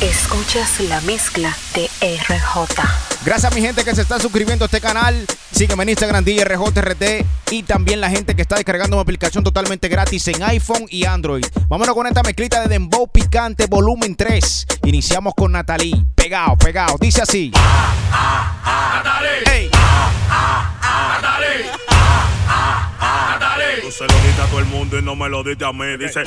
Escuchas la mezcla de RJ. Gracias a mi gente que se está suscribiendo a este canal. Sígueme en Instagram DJRJRT y también la gente que está descargando una aplicación totalmente gratis en iPhone y Android. Vámonos con esta mezclita de Dembow Picante volumen 3. Iniciamos con Natalie. Pegado, pegado. Dice así. Hey. Tú se lo diste a todo el mundo y no me lo diste a mí. Dice.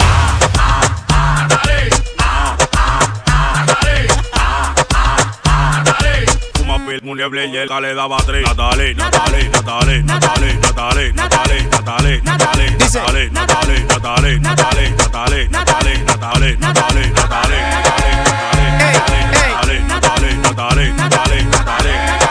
Fuma pil, munieble y el le daba tres. Natale, Natale, Natale, Natale, Natale, Natale, Natale, Natale, Dice. Natale, Natale, Natale, Natale, Natale, Natale, Natale, Natale, Natale, Ey, ey. Natale, Natale, Natale, Natale,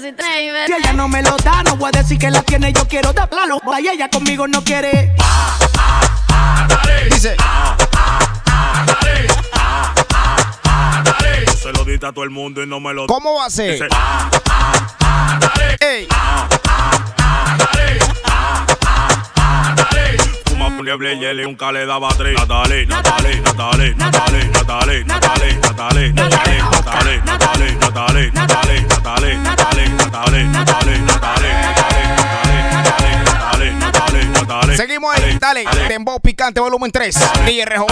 Si trae, si ella no me lo da, no voy a decir que la tiene. Yo quiero darla. Y ella conmigo no quiere. Dice. Se lo diste a todo el mundo y no me lo ¿Cómo va a ser? Dice. Ey. Fuma munieble y él nunca le daba tres. Natale, Natale, Natale, Natale, Natale, Natale, Natale, Natale, Natale, Natale, Natale, Natale, Natale, Natale, Natale, Natale, Natale, Natale, Natale. Seguimos ahí. Dale. Dembow Picante volumen 3. DRJ.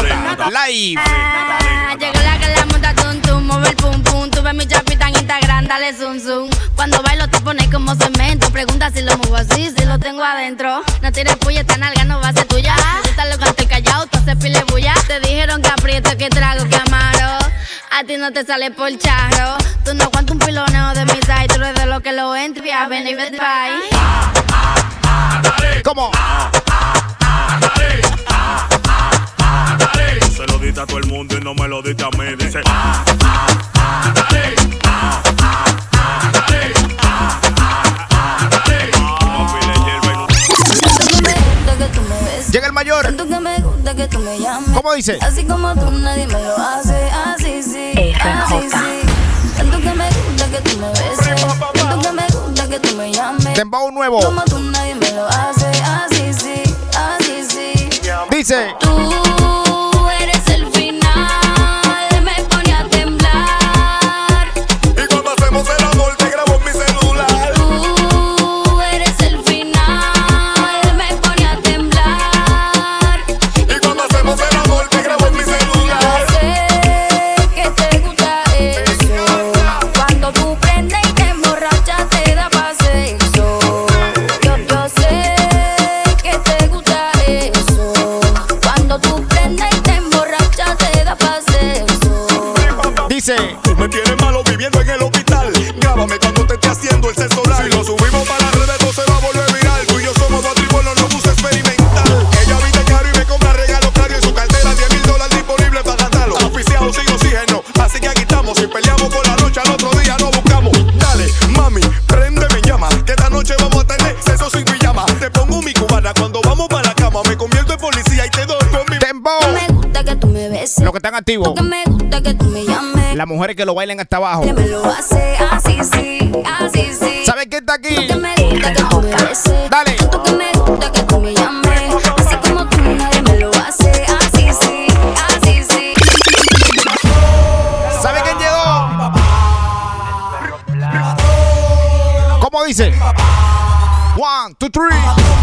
Live. Ah, llegó la que la monta tum tum, mueve el pum pum. Tú ves mi chapita en Instagram, dale zoom zoom. Cuando bailo te pones como cemento. Pregunta si lo muevo así, si lo tengo adentro. No tires puya, esta nalga no va a ser tuya. Tú lo canto callado, tú haces pile bulla. Te dijeron que aprieto, que trago, que amaro. A ti no te sale por charro. Tú no aguantas un piloneo de mi side. Tú eres de lo que lo entra. Ven y vete bye. ¿Cómo? Se lo diste a todo el mundo y no me lo diste a mí. Dice. Y y. Llega el mayor. Que me gusta que tú me llames. ¿Cómo dice? Así como tú nadie me lo hace. Así sí. RJ. Así sí. Tanto que me gusta que tú me beses. Tanto que me gusta que tú me llames. Dembow nuevo. Como tú nadie me lo hace. Así sí. Así sí. Dice. Tú activo. Las mujeres que lo bailen hasta abajo. ¿Sabes quién está aquí? Dale. ¿Sabe quién llegó? ¿Cómo dice? One, two, three.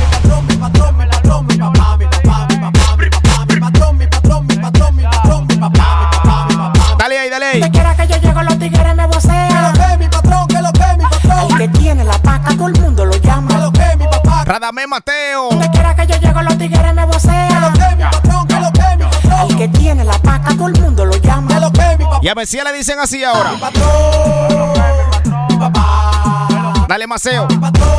ley. Quiera que yo llego, los tigres me vocean. Que lo que mi patrón, que lo que mi patrón. El que tiene la paca, todo el mundo lo llama. Que lo que mi papá. Radamé Mateo. Te quiera que yo llego, los tigres me vocean. Que lo que mi patrón, que lo que mi patrón. El que tiene la paca, todo el mundo lo llama. Que lo que mi papá. Y a Mesías le dicen así ahora. Mi patrón, mi papá. Dale Maceo. Mi patrón,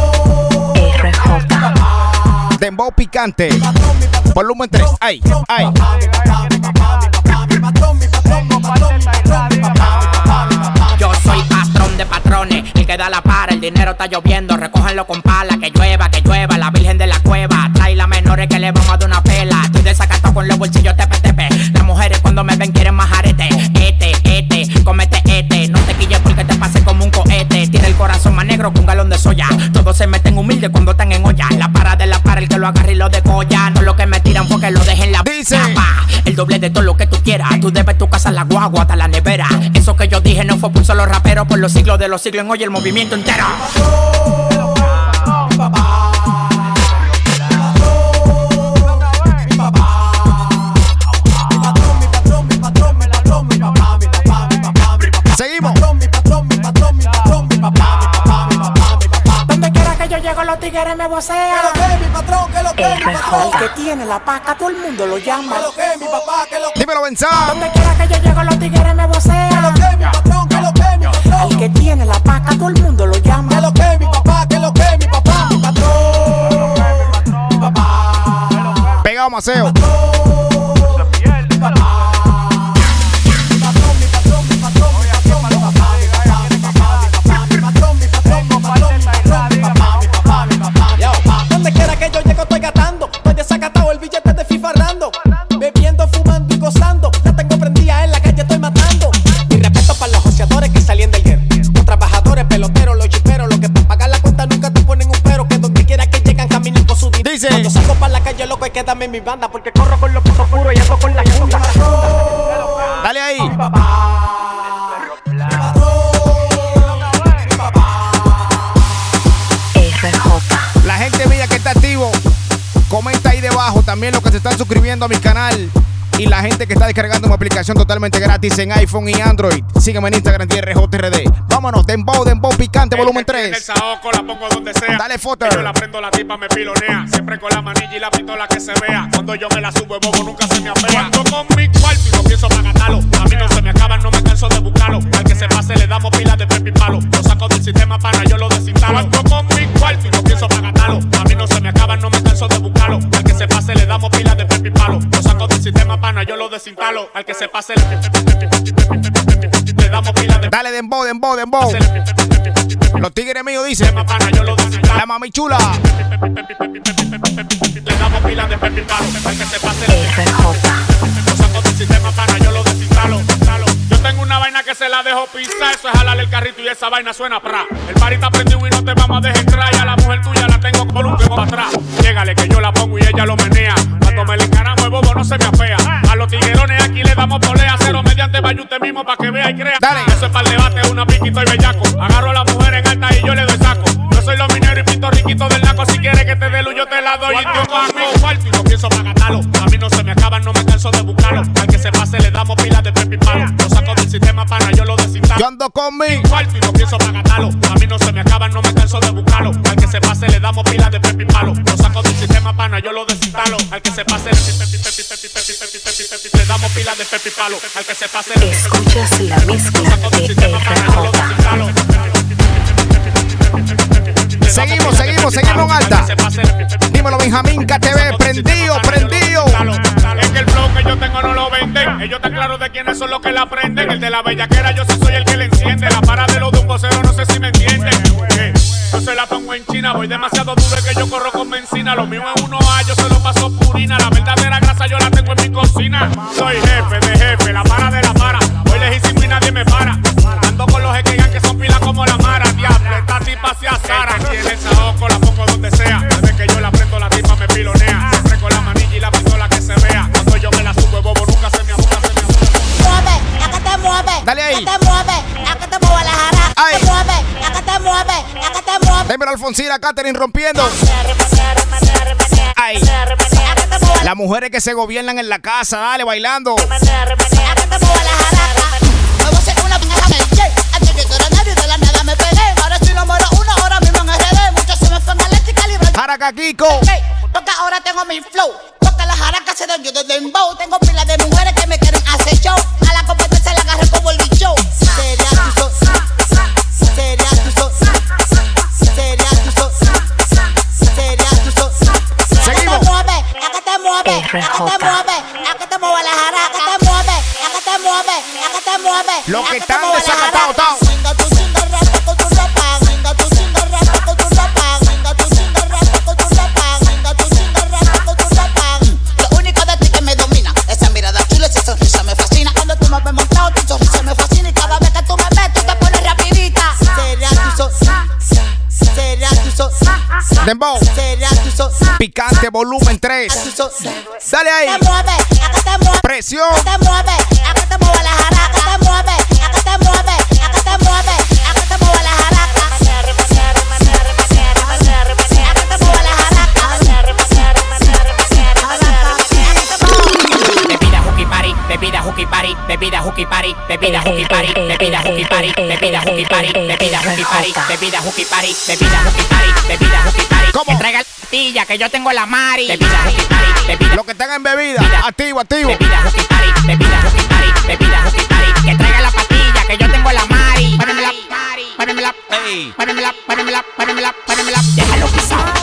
Dembow picante. Volumen 3. Ay, ay. ay, ay. patrones, el que da la para, el dinero está lloviendo, recójanlo con pala, que llueva, que llueva, la virgen de la cueva, trae las menores que le vamos a dar una pela, estoy desacato con los bolsillos tepe las mujeres cuando me ven quieren más arete, este, este, comete este, no te quilles porque te pase como un cohete, tiene el corazón más negro que un galón de soya, todos se meten humildes cuando están en olla, la para de la para, el que lo agarra y lo decolla, no lo que me tiran porque lo dejen la Dice doble de todo lo que tú quieras. Tú debes tu casa, la guagua, hasta la nevera. Eso que yo dije no fue por solo rapero, por los siglos de los siglos en hoy el movimiento entero. Seguimos. Donde quiera que yo llego, los tigres me vocean. RJ. que tiene la paca, todo el mundo lo llama. Dímelo, Benzán. Donde quiera que yo llego, los tigres me vocean. El que tiene la paca, todo el mundo lo llama. Pegado, Maceo. Donde aplicación totalmente gratis en iPhone y Android. Sígueme en Instagram, DRJRD. Vámonos, Dembow, Dembow Picante, volumen En el 3. saoco la pongo donde sea. Dale. Que Yo la prendo, la tipa me pilonea. Siempre con la manilla y la pistola que se vea. Cuando yo me la subo, el bobo nunca se me apea. Cuando con mi cuarto y no pienso para gastarlo. A mí no se me acaban, no me canso de buscarlo. Al que se pase le damos pilas de pepi palo. Lo saco del sistema para yo lo desinstalo. Cuando con mi cuarto y no pienso para gastarlo. A mí no se me acaban, no me canso de buscarlo. Al que se pase le damos pilas de pepi palo. Para yo lo desinstalo. Al que se pase le, le damos pilas de Dale, Dembow, Dembow, Dembow. Los tigres míos dicen. sistema para yo lo desinstalo. La mami chula. Le damos pilas de pepi. Al que se pase le. Lo saco del sistema pana, yo lo desinstalo. instalo. Yo tengo una vaina que se la dejo pisar. Eso es jalarle el carrito y esa vaina suena pra. El party está prendido y no te vamos a dejar entrar. Y a la mujer tuya la tengo con un pego para atrás. Llégale que yo la pongo y ella lo menea. No se me apea. A los tiguerones aquí le damos polea. Cero mediante vaya usted mismo para que vea y crea. Dale. Eso es para el debate, una piquito y bellaco. Agarro a la mujer en alta y yo le doy saco. Yo soy los mineros y pinto riquito del naco. Si quieres que te dé luz, yo te la doy. Y mi cuarto y no pienso para gastarlo. A mí no se me acaban, no me canso de buscarlo. Al que se pase le damos pilas de pepi palo. Lo saco del sistema para yo lo desinstalo. Yo ando con mi. Cuarto y no pienso para gastarlo. A mí no se me acaban, no me canso de buscarlo. Al que se pase le damos pilas de pepi palo. Lo saco del sistema pana, yo lo desinstalo. Al que se pase le damos pilas de pepi palo. Al que se pase le Escuchas la mezcla de. Seguimos, seguimos, seguimos en alta. Dímelo, Benjamín KTV. Prendido, prendido. Es que el flow que yo tengo no lo venden. Ellos están claros de quiénes son los que la prenden. El de la bellaquera, yo sí soy el que le enciende. La para de los de un vocero, no sé si me entienden. Eh, Yo se la pongo voy demasiado duro que yo corro con benzina. Lo mío es uno A, yo se lo paso purina. La verdadera grasa yo la tengo en mi cocina. Soy jefe de jefe, la para de la para. Voy lejísimo y nadie me para. Ando con los equegas que son pilas como la mara. Diablo, esta tipa se azara. Aquí en el saoco la pongo donde sea. Dímelo, Alfonsina, Catherine rompiendo. Ay. Las mujeres que se gobiernan en la casa, dale, bailando. jaraca. Kiko. Porque ahora tengo mi flow, porque las jaracas se dan yo de dembow. Tengo pilas de mujeres que me quieren hacer show, a la competencia la agarré como el so, sería que están desacatados. Lo único de ti que me domina, esa mirada chula, esa sonrisa me fascina. Cuando tú me ves montado, tu sonrisa me fascina y cada vez que tú me ves, tú te pones rapidita. Sería tu so, sería tu so, Dembow. Picante volumen 3. Dale ahí. Presión. Bebida hooky party, bebida hooky party, bebida hooky party, bebida hooky party, bebida hooky party, bebida hooky party, bebida hooky party, bebida hooky party, bebida hooky party, bebida hooky party. ¿Cómo? Que traiga la pastilla que yo tengo la Mari. Bebida hooky party, bebida Los que están en bebida. Activo, activo. Bebida party, bebida party, bebida party. Que traiga la pastilla que yo tengo la Mari. Párenmela, párenmela, párenmela, párenmela, párenmela, párenmela. Déjalo pisado,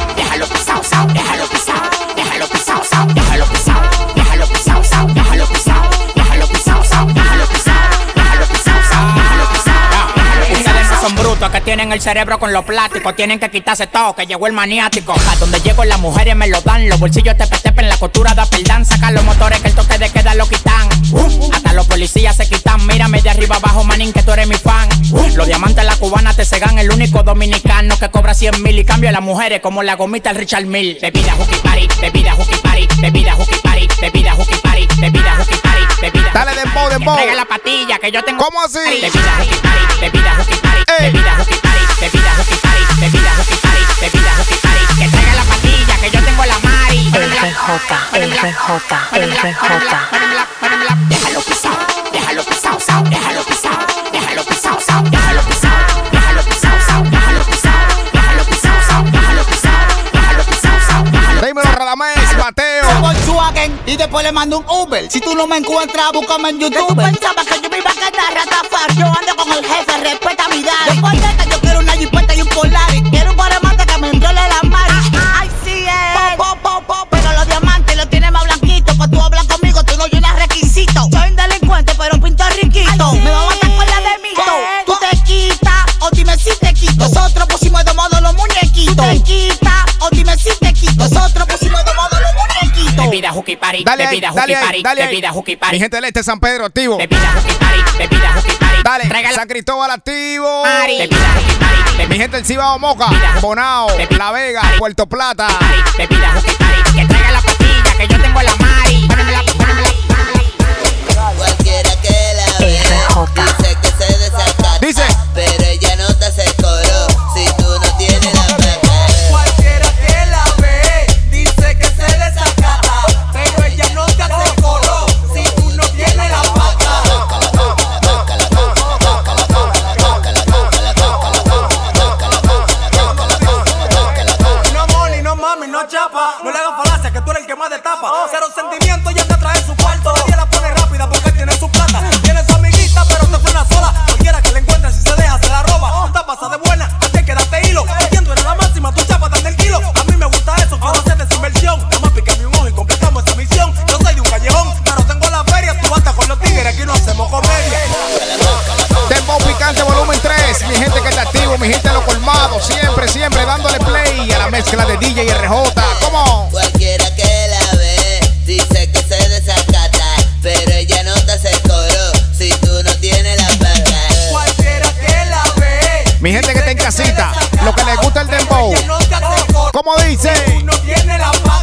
tienen el cerebro con los plásticos, tienen que quitarse todo, que llegó el maniático. A donde llego las mujeres me lo dan, los bolsillos te en la costura da perdán, sacan los motores que el toque de queda lo quitan. Uh, hasta los policías se quitan, mírame de arriba abajo, manín, que tú eres mi fan. Uh, los diamantes la cubana te cegan, el único dominicano que cobra 100 mil y cambia a las mujeres como la gomita el Richard Mill. Bebida hooky party, bebida hooky party, bebida hooky party, bebida hooky party, bebida hooky party, bebida Dale dembow, dembow. Traiga la patilla que yo tengo. ¿Cómo así? Bebida hooky party, bebida hooky party. Bebida hooky party, bebida hooky party, bebida hooky party, bebida hooky party. Que traiga la patilla que yo tengo la Mari. RJ, RJ, RJ. Párenmela, párenmela. Déjalo pisado, déjalo Y después le mando un Uber. Si tú no me encuentras, búscame en YouTube. ¿Tú pensabas que yo me iba a quedar ratafar? Yo ando con el jefe, respeta mi daddy. Después de que yo hooky party, Dale ahí, bebida dale hooky ahí, party, ahí. bebida Mi party. gente del este San Pedro, activo. Bebida hooky party, bebida hooky party. Dale, San Cristóbal, activo. Mari. Bebida hooky party, Mi bebida gente del Cibao Moca, Bonao, La Vega, Puerto Plata. party, bebida hooky party. Que traiga la pastilla que yo tengo la Mari. Párenmela, párenmela. Cualquiera que la ve RJ. dice y RJ. ¿Cómo? Cualquiera que la ve dice que se desacata, pero ella no te hace coro si tú no tienes la plata. Cualquiera que la ve. Mi gente que está en casita, lo que les gusta el dembow. ¿Cómo dice? Tú no tienes la pata.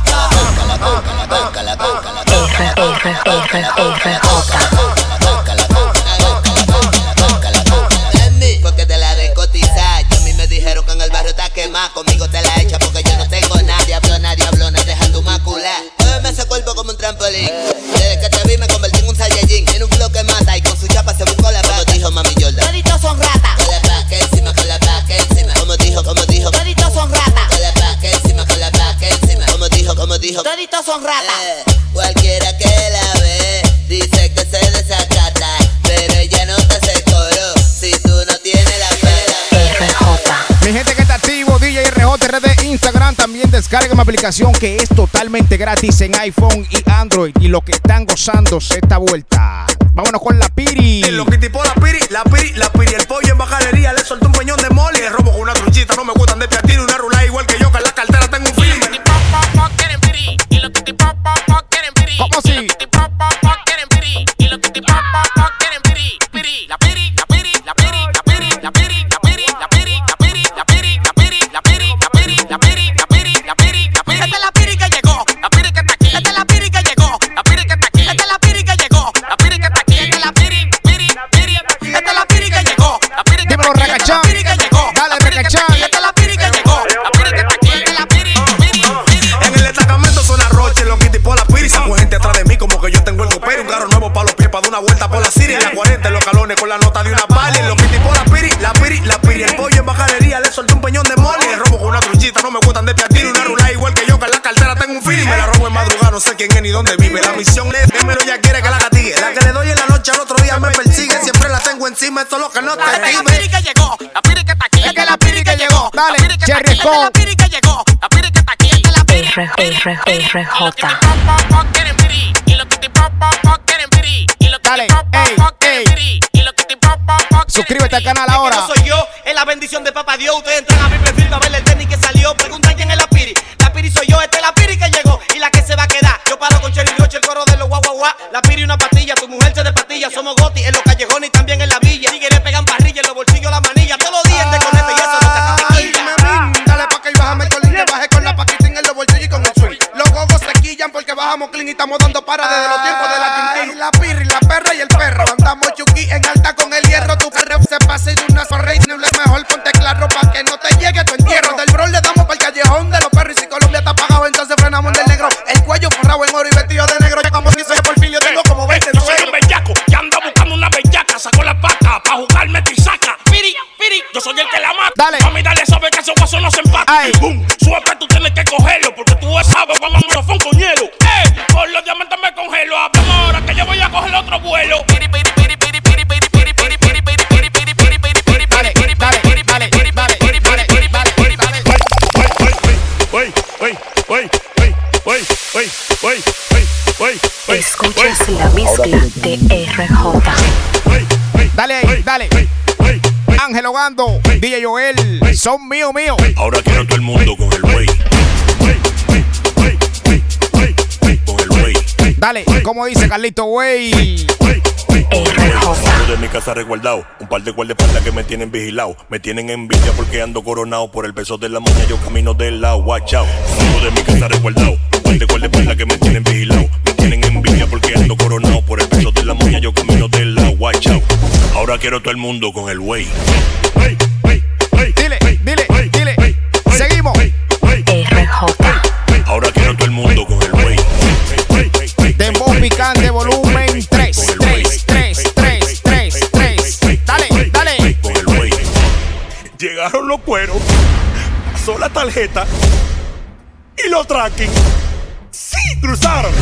También descarga mi aplicación que es totalmente gratis en iPhone y Android. Y lo que están gozándose esta vuelta. Vámonos con la Piri. Lo que tipo la piri, la piri, la piri, el pollo en bajalería, le soltó un peñón de mole, le robo con una truchita, no me gustan de tiro una rula igual que yo, que en la cartera tengo un film. ¿Cómo así? La nota de una pali. Lo que tipo la piri, la piri, la piri. El pollo en bajadería le solté un peñón de mole. El robo con una truchita, no me gustan de piatino. Una rula igual que yo, que en la cartera tengo un feeling. Me la robo en madrugada, no sé quién es ni dónde vive. La misión es, primero ya quiere que la catigue. La que le doy en la noche al otro día me persigue. Siempre la tengo encima, esto es lo que no te La dime. piri que llegó, la piri que está aquí. Es que la piri que llegó. Dale, La piri que está Cherry aquí, es que Scott. La piri que llegó, la piri que está aquí. es Dale, ey, ey. Suscríbete al canal ahora. No soy yo, es la bendición de papá Dios. Ustedes entran a mi perfil para ver el tenis que salió. Preguntan quién es la piri. La piri soy yo, esta es la piri que llegó y la que se va a quedar. Yo paro con Cherry Roche, el coro de los guau guau guau. La piri una pastilla, tu mujer se de patilla. Somos goti en los callejones y también en la villa. Tigres pegan parrilla en los bolsillos la manilla. Todos los días de conete y eso no te rin, Dale pa' que y bájame el colín que baje con la paquitín en los bolsillos y con el swing. Los gogos se quillan porque bajamos clean y estamos dando para desde los tiempos de. La Ay. Tú tienes que cogerlo porque tú sabes cuando me fue con hielo. Ey, por los diamantes me congelo. Hablamos ahora que yo voy a coger otro vuelo. Escuchas la mezcla de RJ. Dale, dale. Ángel Ogando, DJ Joel, son mío, mío. Ahora quiero todo el mundo con el wey. Con el wey. Dale, como dice Carlito, güey. Salgo de mi casa resguardado. Un par de guardaespaldas que me tienen vigilado. Me tienen envidia porque ando coronado. Por el peso de la moña yo camino del lado. Watch out. De mi casa resguardado. Un par de guardaespaldas que me tienen vigilado. Me tienen envidia porque ando coronado. Por el peso de la moña yo camino del lado. Watch out. Ahora quiero todo el mundo con el wey. Dile, dile, dile. Seguimos. RJ. Ahora quiero todo el mundo con el wey. Dembow picante, volumen 3, 3, 3, 3, 3, 3. Dale, dale. Con el wey. Llegaron los cueros. Pasó la tarjeta. Y los tracking. Sí, cruzaron.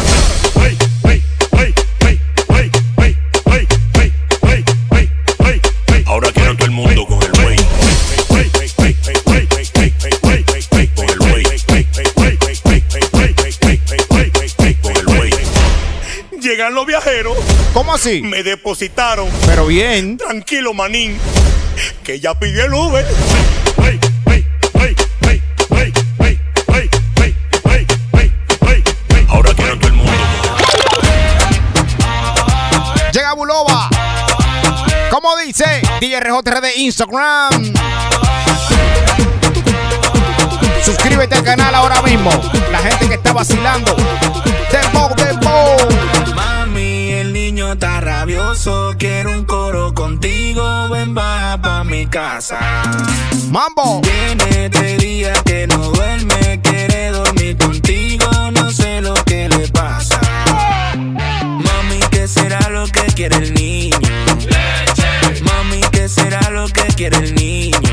Así? Me depositaron. Pero bien. Tranquilo, manín. Que ya pidió el Uber. Ahora quiero todo el mundo. Llega Bulova. ¿Cómo dice? DRJR de Instagram. Suscríbete al canal ahora mismo. La gente que está vacilando. Dembow, dembow. Está rabioso. Quiero un coro contigo. Ven, baja pa' mi casa. Mambo. Tiene tres días que no duerme. Quiere dormir contigo. No sé lo que le pasa. Mami, ¿qué será lo que quiere el niño? Mami, ¿qué será lo que quiere el niño?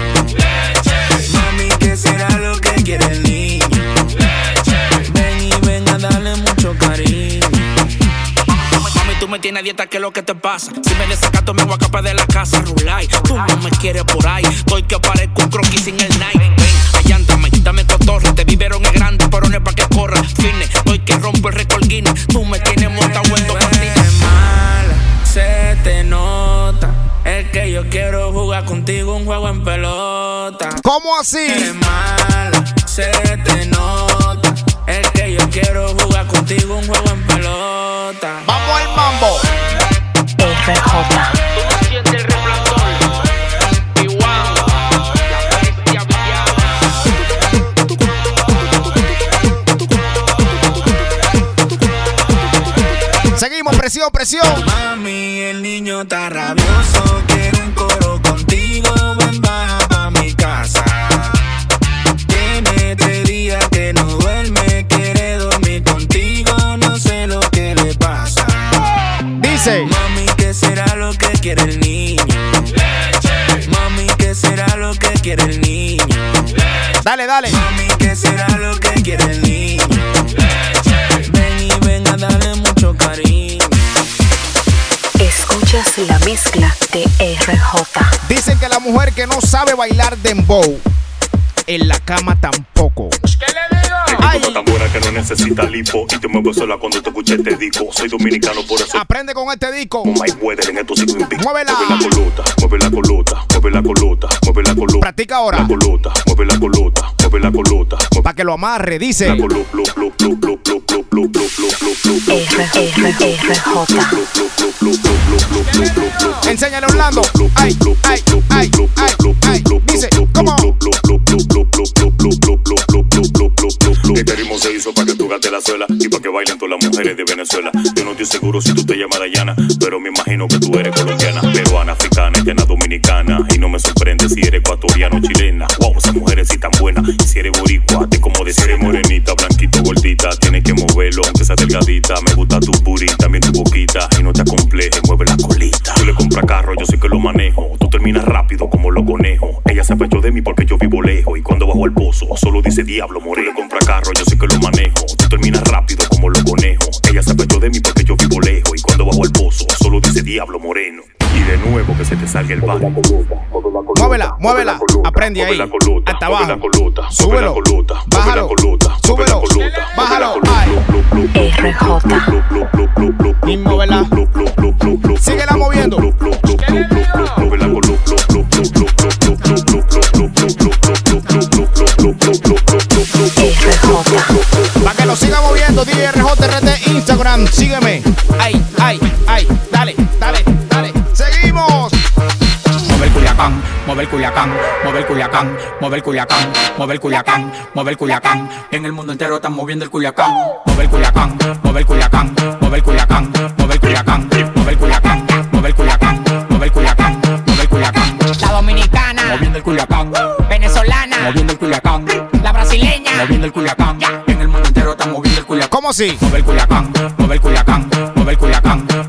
Me tienes dieta, ¿qué es lo que te pasa? Si me desacato, me voy a escapar de la casa, Rulay. Tú no me quieres por ahí. Estoy que parezco un croquis sin el night. Ven, allántame, dame cotorra. Te vivieron es grande, pero no es pa' que corra. Fine, estoy que rompo el récord Guinness. Tú me tienes montado en dos mala, se te nota. Es que yo quiero jugar contigo un juego en pelota. ¿Cómo así? Es mala, se te Seguimos, presión, presión. Mami, el niño está rabioso. Quiero un coro contigo. Ven, baja pa' mi casa. Tiene tres días que no duerme. Quiere dormir contigo. No sé lo que le pasa. Dice. ¿Qué lo que quiere el niño? Mami, ¿qué será lo que quiere el niño? Dale, dale. Mami, ¿qué será lo que quiere el niño? Ven y ven a darle mucho cariño. Escuchas la mezcla de RJ. Dicen que la mujer que no sabe bailar dembow, en la cama tampoco. Ay. Tú tan buena que no necesita lipo. Y te mueves sola cuando te escuché este disco. Soy dominicano por eso. Aprende con este disco. Con my weather en estos cinco invictos. Muévela. Mueve la colota, mueve la colota, mueve la colota, mueve la colota. Practica ahora. La colota, mueve la colota, mueve la colota. Para que lo amarre, dice. La colota, Enséñale Orlando. Ay, ay, ay, ay. Estoy seguro si tú te llamas Dayana, pero me imagino que tú eres colombiana, peruana, africana, haitiana, dominicana. Y no me sorprende si eres ecuatoriana o chilena. Wow, esas mujeres sí tan buenas. Y si eres boricua, te como de si eres morenita, blanquito, gordita, tienes que moverlo, aunque sea delgadita. Me gusta tu booty, también tu boquita. Y no te acomplejes, mueve la colita. Tú le compras carro, yo sé que lo manejo. Tú terminas rápido como los conejos. Ella se apechó de mí porque yo vivo lejos. Y cuando bajo al pozo, solo dice diablo, moreno. Le compra carro, yo sé que lo manejo. Tú terminas rápido como los conejos. Ella se apechó de mí porque diablo, moreno. Y de nuevo que se te salga el barro. Muévela, muévela. Aprende ahí. Hasta abajo. Súbelo. Bájalo. Súbelo. Bájalo. RJ. Y muévela. Síguela moviendo. RJ. Para que lo siga moviendo, DRJRT Instagram. Sígueme. Culiacán, mueve el culiacán, mueve el culiacán, mueve el culiacán. En el mundo entero están moviendo el culiacán. Mueve el culiacán, mueve el culiacán, mueve el culiacán, mueve el culiacán, mueve el culiacán, mueve el culiacán, mueve el culiacán, mueve el culiacán. La dominicana, Moviendo el culiacán, venezolana, moviendo el culiacán, la brasileña, moviendo el culiacán. En el mundo entero están moviendo el culiacán. ¿Cómo así? Mueve el culiacán, mueve el culiacán, mueve el culiacán, mueve el culiacán,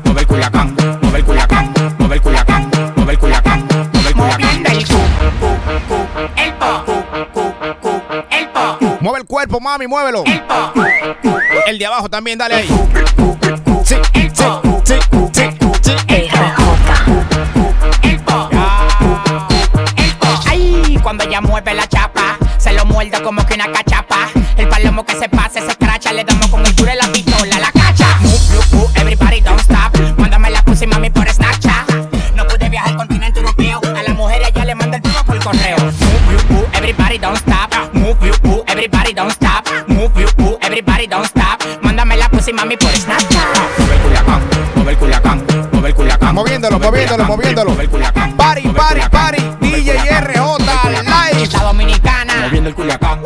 mami, muévelo. el de abajo también, dale ahí. sí, Sí, sí, sí. Po. Ay, cuando ella mueve la chapa, se lo muerde como que una cachapa. El palomo que se pase, se escracha, le damos con el duro la pistola, la cacha. Everybody don't stop. Mándame la pussy, mami, por Snapchat. No pude viajar al continente europeo. A la mujer allá le manda el primo por correo. Everybody don't stop. everybody don't stop. Mándame la pussy, mami, por Snapchat. Mover culacán, mover culacán, mover culacán. Moviéndolo, moviéndolo, moviéndolo. Party, party, party. DJ RJ, live. Dominicana. Moviendo el culacán.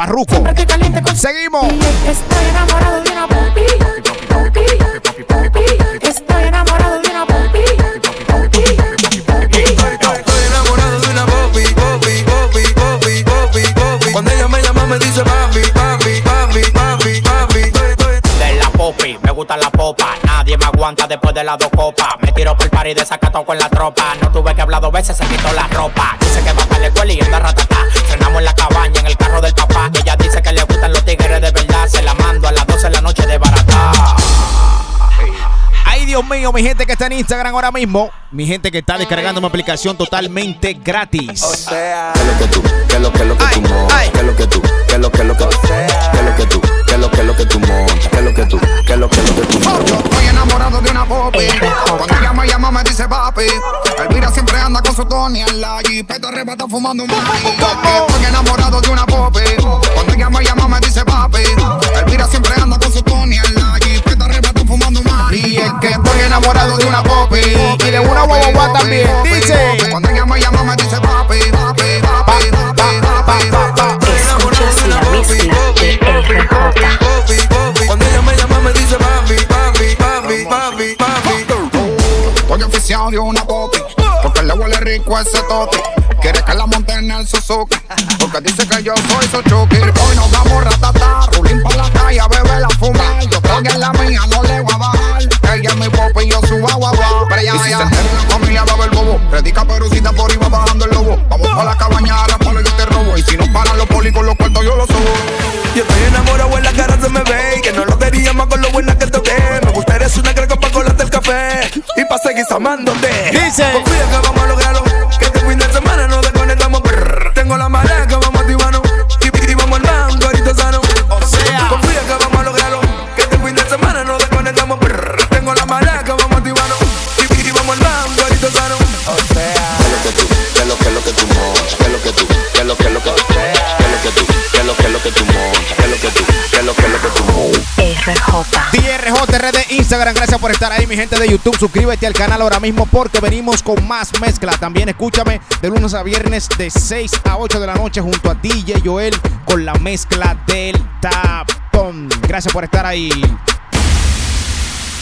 Farruco. Después de las dos copas. Me tiro por el party desacato con la tropa. No tuve que hablar dos veces, se quitó la ropa. Dice que va para la escuela y anda ratata. Frenamos en la cabaña, en el carro del papá. Ella dice Dios mío, mi gente que está en Instagram ahora mismo. Mi gente que está descargando mi aplicación totalmente gratis. sea, ¿qué es lo que tú? ¿Qué es lo que lo que tú montas? ¿Qué es lo que tú? ¿Qué es lo que lo que ¿Qué es lo que tú? ¿Qué es lo que lo que tú montas? ¿Qué es lo que tú? ¿Qué es lo que lo que tú montas? Estoy enamorado de una popi. Cuando ella me llama me dice papi. Elvira siempre anda con su Tony en la jipeta arrebata fumando un mari. Estoy enamorado de una popi. De una guagua también. Dice. Cuando ella me llama me dice papi. Papi, papi, papi, papi. Escuchas la mezcla de RJ. Cuando ella me llama me dice papi, papi, papi, papi, papi. Estoy oficial de una popi. Porque le huele rico ese toti. Quiere que la monte en el Suzuki. Porque dice que yo soy su chuki. Hoy nos damos ratata. Rulín pa' la calle a beber la fumar. Yo estoy en la mía, no le voy Predica perucita por iba bajando el lobo. Vamos pa' la cabaña a la palo yo te robo. Y si no paran los polis con los cuartos yo los subo. Yo estoy enamorado en la cara se me ve y que no lo quería más con lo buena que toqué. Me gusta eres una creca pa' colarte el café y pa' seguir amándote. Dice. Confía que Instagram, gracias por estar ahí, mi gente de YouTube. Suscríbete al canal ahora mismo porque venimos con más mezcla. También escúchame de lunes a viernes de 6 a 8 de la noche junto a DJ Joel con la mezcla del tapón. Gracias por estar ahí.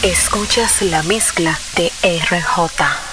Escuchas la mezcla de RJ.